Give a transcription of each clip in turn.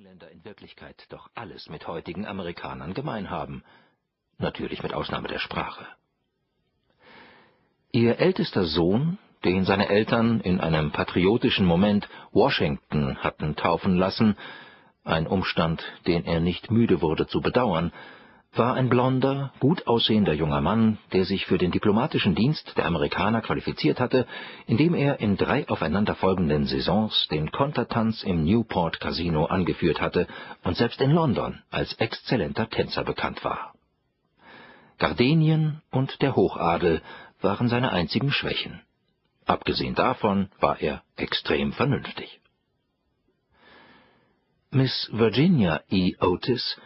Engländer in Wirklichkeit doch alles mit heutigen Amerikanern gemein haben, natürlich mit Ausnahme der Sprache. Ihr ältester Sohn, den seine Eltern in einem patriotischen Moment Washington hatten taufen lassen, ein Umstand, den er nicht müde wurde zu bedauern, war ein blonder, gut aussehender junger Mann, der sich für den diplomatischen Dienst der Amerikaner qualifiziert hatte, indem er in drei aufeinanderfolgenden Saisons den Kontertanz im Newport Casino angeführt hatte und selbst in London als exzellenter Tänzer bekannt war. Gardenien und der Hochadel waren seine einzigen Schwächen. Abgesehen davon war er extrem vernünftig. Miss Virginia E. Otis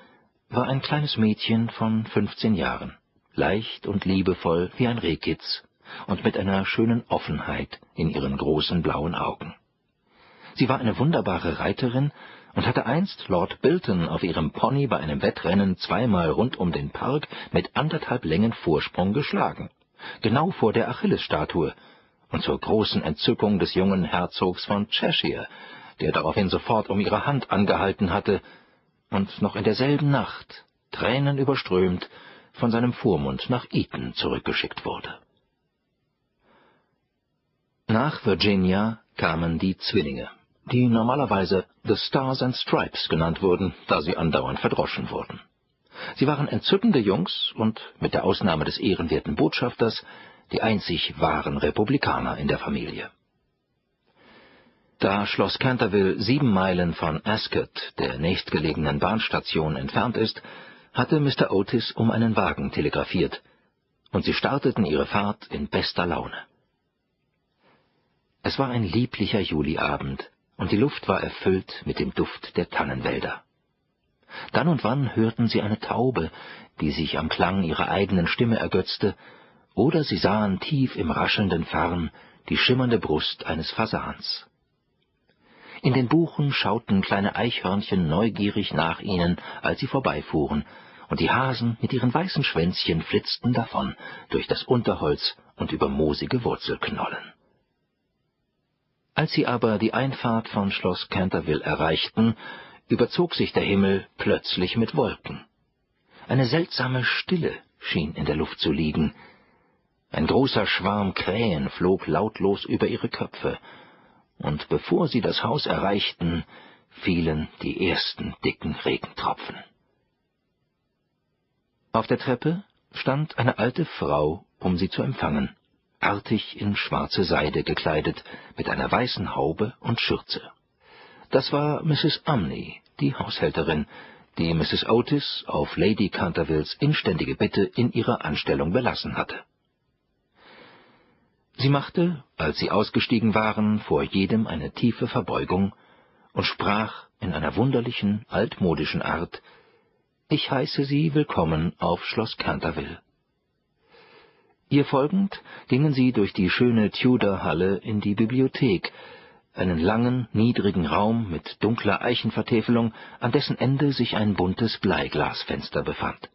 war ein kleines Mädchen von 15 Jahren, leicht und liebevoll wie ein Rehkitz und mit einer schönen Offenheit in ihren großen blauen Augen. Sie war eine wunderbare Reiterin und hatte einst Lord Bilton auf ihrem Pony bei einem Wettrennen zweimal rund um den Park mit anderthalb Längen Vorsprung geschlagen, genau vor der Achillesstatue, und zur großen Entzückung des jungen Herzogs von Cheshire, der daraufhin sofort um ihre Hand angehalten hatte und noch in derselben Nacht, tränenüberströmt, von seinem Vormund nach Eton zurückgeschickt wurde. Nach Virginia kamen die Zwillinge, die normalerweise The Stars and Stripes genannt wurden, da sie andauernd verdroschen wurden. Sie waren entzückende Jungs und, mit der Ausnahme des ehrenwerten Botschafters, die einzig wahren Republikaner in der Familie. Da Schloss Canterville sieben Meilen von Ascot, der nächstgelegenen Bahnstation, entfernt ist, hatte Mr. Otis um einen Wagen telegrafiert, und sie starteten ihre Fahrt in bester Laune. Es war ein lieblicher Juliabend, und die Luft war erfüllt mit dem Duft der Tannenwälder. Dann und wann hörten sie eine Taube, die sich am Klang ihrer eigenen Stimme ergötzte, oder sie sahen tief im raschelnden Farn die schimmernde Brust eines Fasans. In den Buchen schauten kleine Eichhörnchen neugierig nach ihnen, als sie vorbeifuhren, und die Hasen mit ihren weißen Schwänzchen flitzten davon durch das Unterholz und über moosige Wurzelknollen. Als sie aber die Einfahrt von Schloss Canterville erreichten, überzog sich der Himmel plötzlich mit Wolken. Eine seltsame Stille schien in der Luft zu liegen. Ein großer Schwarm Krähen flog lautlos über ihre Köpfe, und bevor sie das Haus erreichten, fielen die ersten dicken Regentropfen. Auf der Treppe stand eine alte Frau, um sie zu empfangen, artig in schwarze Seide gekleidet, mit einer weißen Haube und Schürze. Das war Mrs. Umney, die Haushälterin, die Mrs. Otis auf Lady Cantervilles inständige Bitte in ihrer Anstellung belassen hatte. Sie machte, als sie ausgestiegen waren, vor jedem eine tiefe Verbeugung und sprach in einer wunderlichen, altmodischen Art Ich heiße Sie willkommen auf Schloss Canterville. Ihr folgend gingen sie durch die schöne Tudor-Halle in die Bibliothek, einen langen, niedrigen Raum mit dunkler Eichenvertäfelung, an dessen Ende sich ein buntes Bleiglasfenster befand.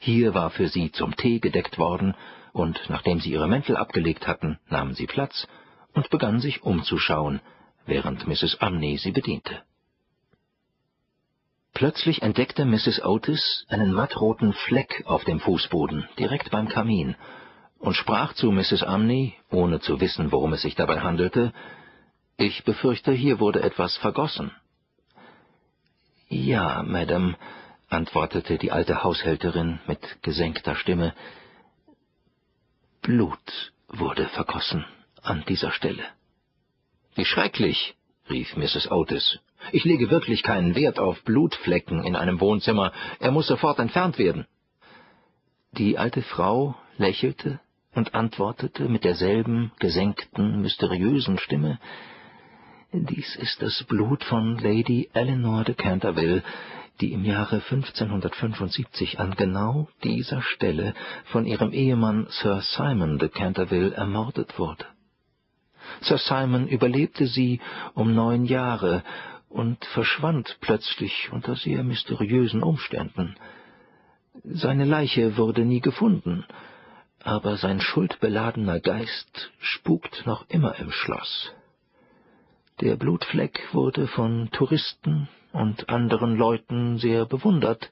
Hier war für sie zum Tee gedeckt worden und nachdem sie ihre Mäntel abgelegt hatten, nahmen sie Platz und begannen sich umzuschauen, während Mrs. Umney sie bediente. Plötzlich entdeckte Mrs. Otis einen mattroten Fleck auf dem Fußboden, direkt beim Kamin, und sprach zu Mrs. Umney, ohne zu wissen, worum es sich dabei handelte, »Ich befürchte, hier wurde etwas vergossen.« »Ja, Madame«, antwortete die alte Haushälterin mit gesenkter Stimme, Blut wurde vergossen an dieser Stelle. Wie schrecklich, rief Mrs. Otis. Ich lege wirklich keinen Wert auf Blutflecken in einem Wohnzimmer. Er muss sofort entfernt werden. Die alte Frau lächelte und antwortete mit derselben gesenkten, mysteriösen Stimme Dies ist das Blut von Lady Eleanor de Canterville, die im Jahre 1575 an genau dieser Stelle von ihrem Ehemann Sir Simon de Canterville ermordet wurde. Sir Simon überlebte sie um neun Jahre und verschwand plötzlich unter sehr mysteriösen Umständen. Seine Leiche wurde nie gefunden, aber sein schuldbeladener Geist spukt noch immer im Schloss. Der Blutfleck wurde von Touristen und anderen Leuten sehr bewundert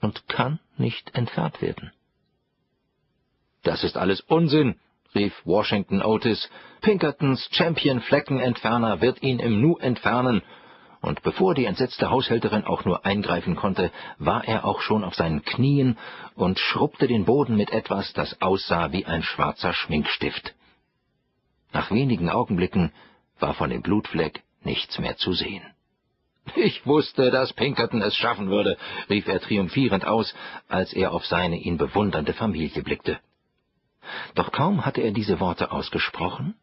und kann nicht entfernt werden. Das ist alles Unsinn, rief Washington Otis. Pinkertons Champion-Fleckenentferner wird ihn im Nu entfernen. Und bevor die entsetzte Haushälterin auch nur eingreifen konnte, war er auch schon auf seinen Knien und schrubbte den Boden mit etwas, das aussah wie ein schwarzer Schminkstift. Nach wenigen Augenblicken war von dem Blutfleck nichts mehr zu sehen. Ich wusste, dass Pinkerton es schaffen würde, rief er triumphierend aus, als er auf seine ihn bewundernde Familie blickte. Doch kaum hatte er diese Worte ausgesprochen,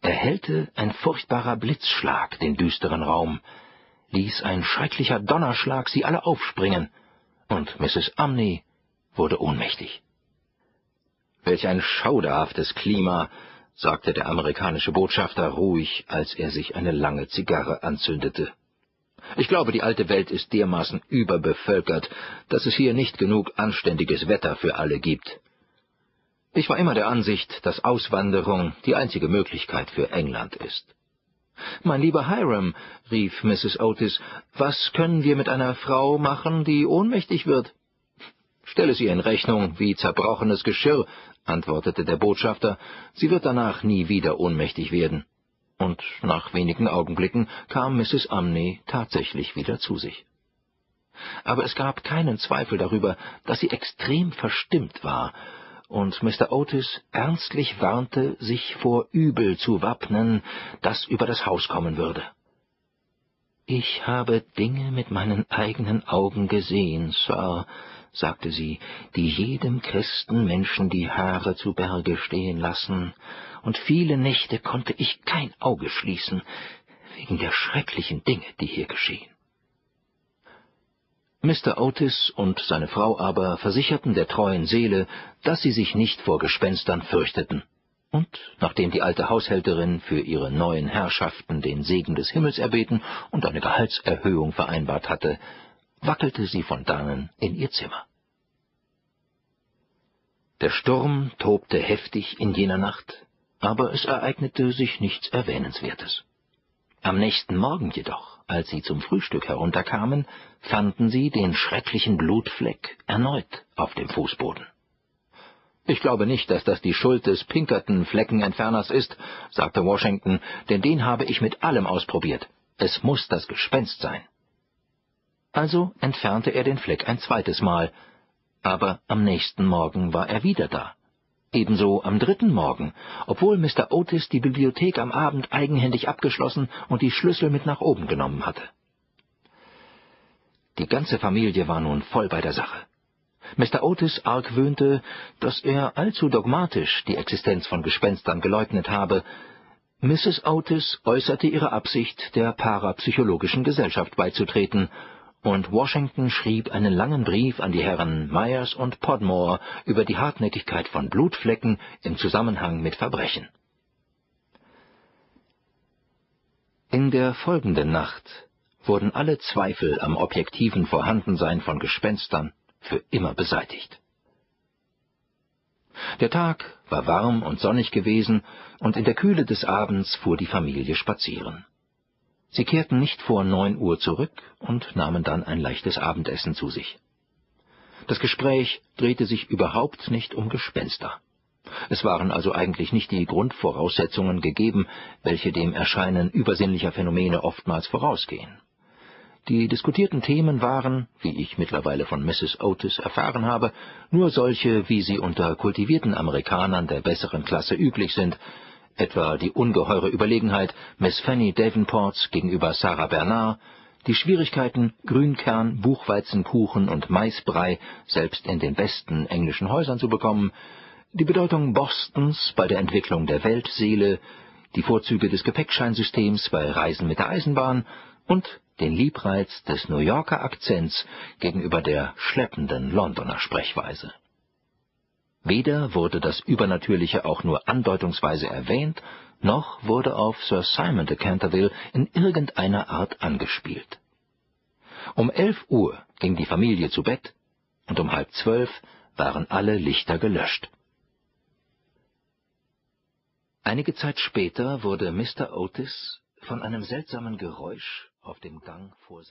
erhellte ein furchtbarer Blitzschlag den düsteren Raum, ließ ein schrecklicher Donnerschlag sie alle aufspringen, und Mrs. Umney wurde ohnmächtig. Welch ein schauderhaftes Klima, sagte der amerikanische Botschafter ruhig, als er sich eine lange Zigarre anzündete. Ich glaube, die alte Welt ist dermaßen überbevölkert, dass es hier nicht genug anständiges Wetter für alle gibt. Ich war immer der Ansicht, dass Auswanderung die einzige Möglichkeit für England ist. Mein lieber Hiram, rief Mrs. Otis, was können wir mit einer Frau machen, die ohnmächtig wird? Stelle sie in Rechnung wie zerbrochenes Geschirr, antwortete der Botschafter, sie wird danach nie wieder ohnmächtig werden. Und nach wenigen Augenblicken kam Mrs. Umney tatsächlich wieder zu sich. Aber es gab keinen Zweifel darüber, dass sie extrem verstimmt war, und Mr. Otis ernstlich warnte, sich vor Übel zu wappnen, das über das Haus kommen würde. Ich habe Dinge mit meinen eigenen Augen gesehen, Sir, sagte sie, die jedem Christenmenschen die Haare zu Berge stehen lassen, und viele Nächte konnte ich kein Auge schließen, wegen der schrecklichen Dinge, die hier geschehen. Mr. Otis und seine Frau aber versicherten der treuen Seele, dass sie sich nicht vor Gespenstern fürchteten. Und nachdem die alte Haushälterin für ihre neuen Herrschaften den Segen des Himmels erbeten und eine Gehaltserhöhung vereinbart hatte, wackelte sie von dannen in ihr Zimmer. Der Sturm tobte heftig in jener Nacht, aber es ereignete sich nichts Erwähnenswertes. Am nächsten Morgen jedoch, als sie zum Frühstück herunterkamen, fanden sie den schrecklichen Blutfleck erneut auf dem Fußboden. Ich glaube nicht, dass das die Schuld des Pinkerton-Fleckenentferners ist, sagte Washington, denn den habe ich mit allem ausprobiert. Es muss das Gespenst sein. Also entfernte er den Fleck ein zweites Mal, aber am nächsten Morgen war er wieder da. Ebenso am dritten Morgen, obwohl Mr. Otis die Bibliothek am Abend eigenhändig abgeschlossen und die Schlüssel mit nach oben genommen hatte. Die ganze Familie war nun voll bei der Sache. Mr. Otis argwöhnte, dass er allzu dogmatisch die Existenz von Gespenstern geleugnet habe. Mrs. Otis äußerte ihre Absicht, der parapsychologischen Gesellschaft beizutreten und Washington schrieb einen langen Brief an die Herren Myers und Podmore über die Hartnäckigkeit von Blutflecken im Zusammenhang mit Verbrechen. In der folgenden Nacht wurden alle Zweifel am objektiven Vorhandensein von Gespenstern für immer beseitigt. Der Tag war warm und sonnig gewesen, und in der Kühle des Abends fuhr die Familie spazieren. Sie kehrten nicht vor neun Uhr zurück und nahmen dann ein leichtes Abendessen zu sich. Das Gespräch drehte sich überhaupt nicht um Gespenster. Es waren also eigentlich nicht die Grundvoraussetzungen gegeben, welche dem Erscheinen übersinnlicher Phänomene oftmals vorausgehen. Die diskutierten Themen waren, wie ich mittlerweile von Mrs. Otis erfahren habe, nur solche, wie sie unter kultivierten Amerikanern der besseren Klasse üblich sind, etwa die ungeheure Überlegenheit Miss Fanny Davenports gegenüber Sarah Bernard, die Schwierigkeiten, Grünkern, Buchweizenkuchen und Maisbrei selbst in den besten englischen Häusern zu bekommen, die Bedeutung Bostons bei der Entwicklung der Weltseele, die Vorzüge des Gepäckscheinsystems bei Reisen mit der Eisenbahn und den Liebreiz des New Yorker Akzents gegenüber der schleppenden Londoner Sprechweise. Weder wurde das Übernatürliche auch nur andeutungsweise erwähnt, noch wurde auf Sir Simon de Canterville in irgendeiner Art angespielt. Um elf Uhr ging die Familie zu Bett, und um halb zwölf waren alle Lichter gelöscht. Einige Zeit später wurde Mr. Otis von einem seltsamen Geräusch auf dem Gang vor